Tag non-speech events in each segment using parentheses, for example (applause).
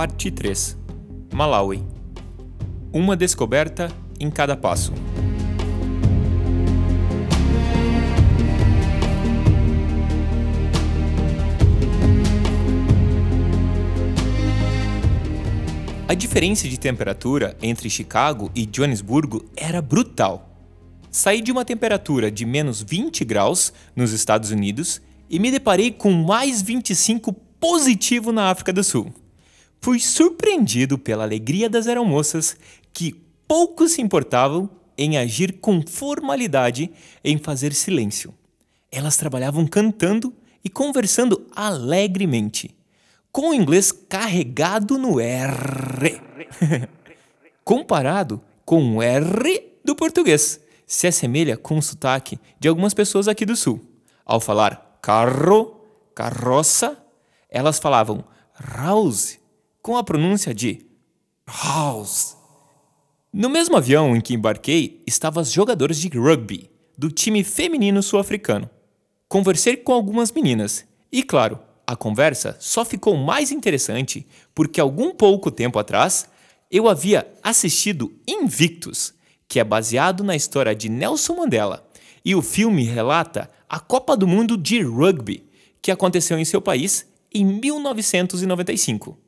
Parte 3 Malawi Uma descoberta em cada passo. A diferença de temperatura entre Chicago e Joanesburgo era brutal. Saí de uma temperatura de menos 20 graus nos Estados Unidos e me deparei com mais 25 positivo na África do Sul. Fui surpreendido pela alegria das aeromoças que pouco se importavam em agir com formalidade em fazer silêncio. Elas trabalhavam cantando e conversando alegremente com o inglês carregado no R. (laughs) Comparado com o R do português, se assemelha com o sotaque de algumas pessoas aqui do sul. Ao falar carro, carroça, elas falavam house com a pronúncia de house. No mesmo avião em que embarquei estavam as jogadoras de rugby do time feminino sul-africano. Conversei com algumas meninas e, claro, a conversa só ficou mais interessante porque algum pouco tempo atrás eu havia assistido Invictus, que é baseado na história de Nelson Mandela, e o filme relata a Copa do Mundo de Rugby, que aconteceu em seu país em 1995.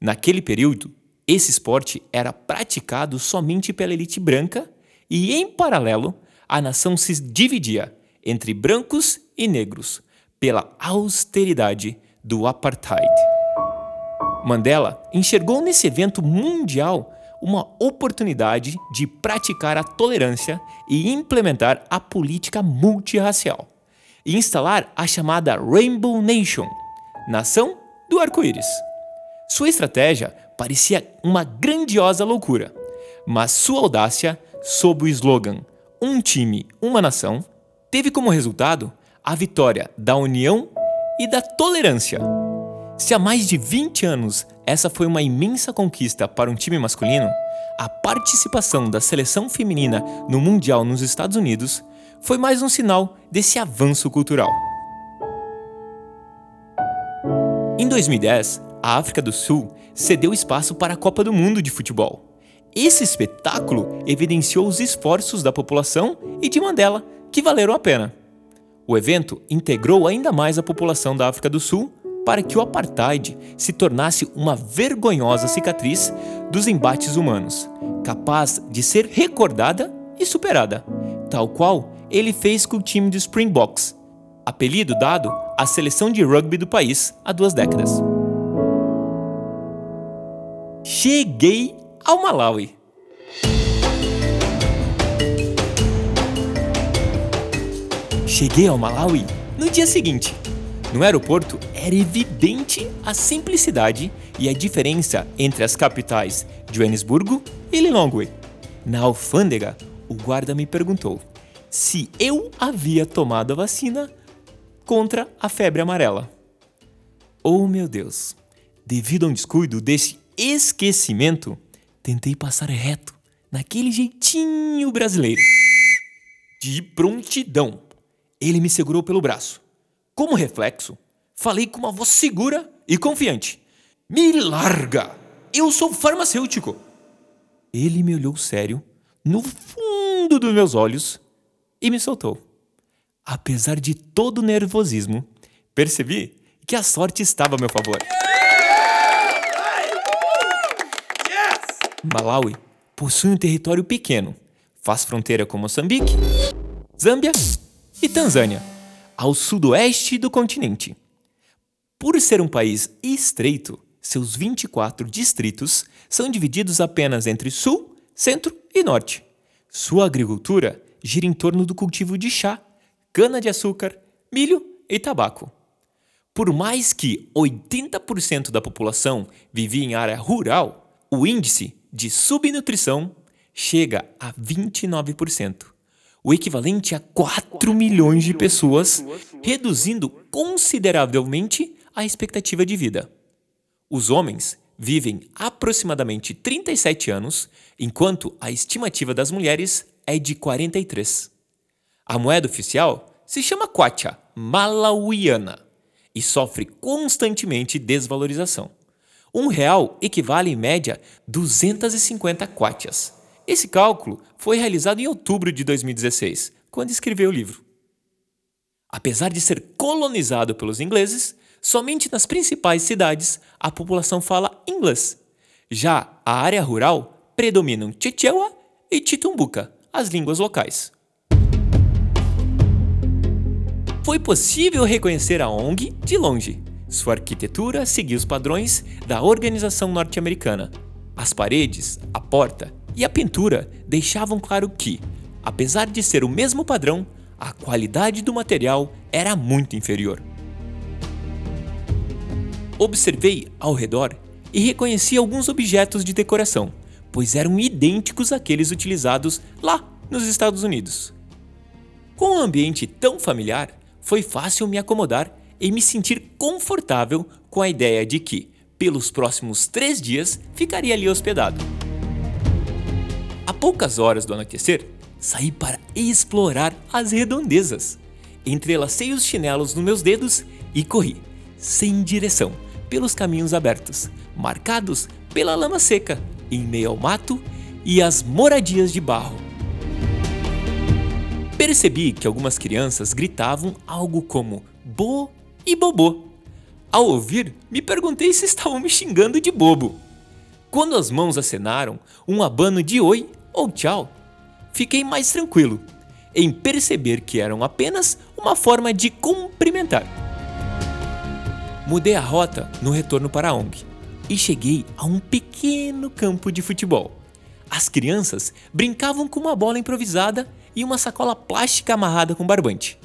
Naquele período, esse esporte era praticado somente pela elite branca e, em paralelo, a nação se dividia entre brancos e negros pela austeridade do apartheid. Mandela enxergou nesse evento mundial uma oportunidade de praticar a tolerância e implementar a política multirracial e instalar a chamada Rainbow Nation, nação do arco-íris. Sua estratégia parecia uma grandiosa loucura, mas sua audácia, sob o slogan Um time, uma nação, teve como resultado a vitória da união e da tolerância. Se há mais de 20 anos essa foi uma imensa conquista para um time masculino, a participação da seleção feminina no Mundial nos Estados Unidos foi mais um sinal desse avanço cultural. Em 2010, a África do Sul cedeu espaço para a Copa do Mundo de Futebol. Esse espetáculo evidenciou os esforços da população e de Mandela, que valeram a pena. O evento integrou ainda mais a população da África do Sul para que o apartheid se tornasse uma vergonhosa cicatriz dos embates humanos, capaz de ser recordada e superada, tal qual ele fez com o time de Springboks, apelido dado à seleção de rugby do país há duas décadas. Cheguei ao Malawi. Cheguei ao Malawi no dia seguinte. No aeroporto era evidente a simplicidade e a diferença entre as capitais Joanesburgo e Lilongwe. Na alfândega, o guarda me perguntou se eu havia tomado a vacina contra a febre amarela. Oh meu Deus! Devido a um descuido desse esquecimento, tentei passar reto, naquele jeitinho brasileiro. De prontidão ele me segurou pelo braço. Como reflexo, falei com uma voz segura e confiante: Me larga! Eu sou farmacêutico! Ele me olhou sério, no fundo dos meus olhos, e me soltou. Apesar de todo o nervosismo, percebi que a sorte estava a meu favor. Malawi possui um território pequeno, faz fronteira com Moçambique, Zâmbia e Tanzânia, ao sudoeste do continente. Por ser um país estreito, seus 24 distritos são divididos apenas entre sul, centro e norte. Sua agricultura gira em torno do cultivo de chá, cana-de-açúcar, milho e tabaco. Por mais que 80% da população vive em área rural, o índice de subnutrição chega a 29% o equivalente a 4 milhões de pessoas, reduzindo consideravelmente a expectativa de vida. Os homens vivem aproximadamente 37 anos, enquanto a estimativa das mulheres é de 43. A moeda oficial se chama Kwacha, malawiana, e sofre constantemente desvalorização. Um real equivale em média 250 quatias. Esse cálculo foi realizado em outubro de 2016, quando escreveu o livro. Apesar de ser colonizado pelos ingleses, somente nas principais cidades a população fala inglês. Já a área rural predominam Chichewa e Chitumbuca, as línguas locais. Foi possível reconhecer a ONG de longe. Sua arquitetura seguia os padrões da organização norte-americana. As paredes, a porta e a pintura deixavam claro que, apesar de ser o mesmo padrão, a qualidade do material era muito inferior. Observei ao redor e reconheci alguns objetos de decoração, pois eram idênticos àqueles utilizados lá nos Estados Unidos. Com um ambiente tão familiar, foi fácil me acomodar e me sentir confortável com a ideia de que, pelos próximos três dias, ficaria ali hospedado. A poucas horas do anoitecer, saí para explorar as redondezas. Entrelacei os chinelos nos meus dedos e corri, sem direção, pelos caminhos abertos, marcados pela lama seca, em meio ao mato e as moradias de barro. Percebi que algumas crianças gritavam algo como bo e bobô. Ao ouvir, me perguntei se estavam me xingando de bobo. Quando as mãos acenaram um abano de oi ou tchau, fiquei mais tranquilo em perceber que eram apenas uma forma de cumprimentar. Mudei a rota no retorno para a ONG e cheguei a um pequeno campo de futebol. As crianças brincavam com uma bola improvisada e uma sacola plástica amarrada com barbante.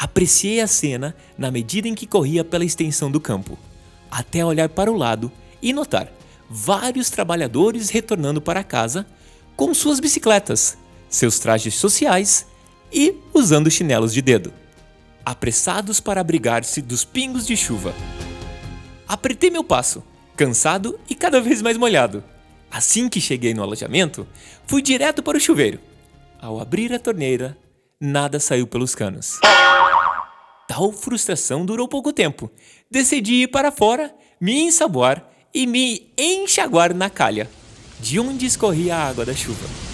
Apreciei a cena na medida em que corria pela extensão do campo, até olhar para o lado e notar vários trabalhadores retornando para casa com suas bicicletas, seus trajes sociais e usando chinelos de dedo apressados para abrigar-se dos pingos de chuva. Apertei meu passo, cansado e cada vez mais molhado. Assim que cheguei no alojamento, fui direto para o chuveiro. Ao abrir a torneira, nada saiu pelos canos. Tal frustração durou pouco tempo. Decidi ir para fora, me ensaboar e me enxaguar na calha, de onde escorria a água da chuva.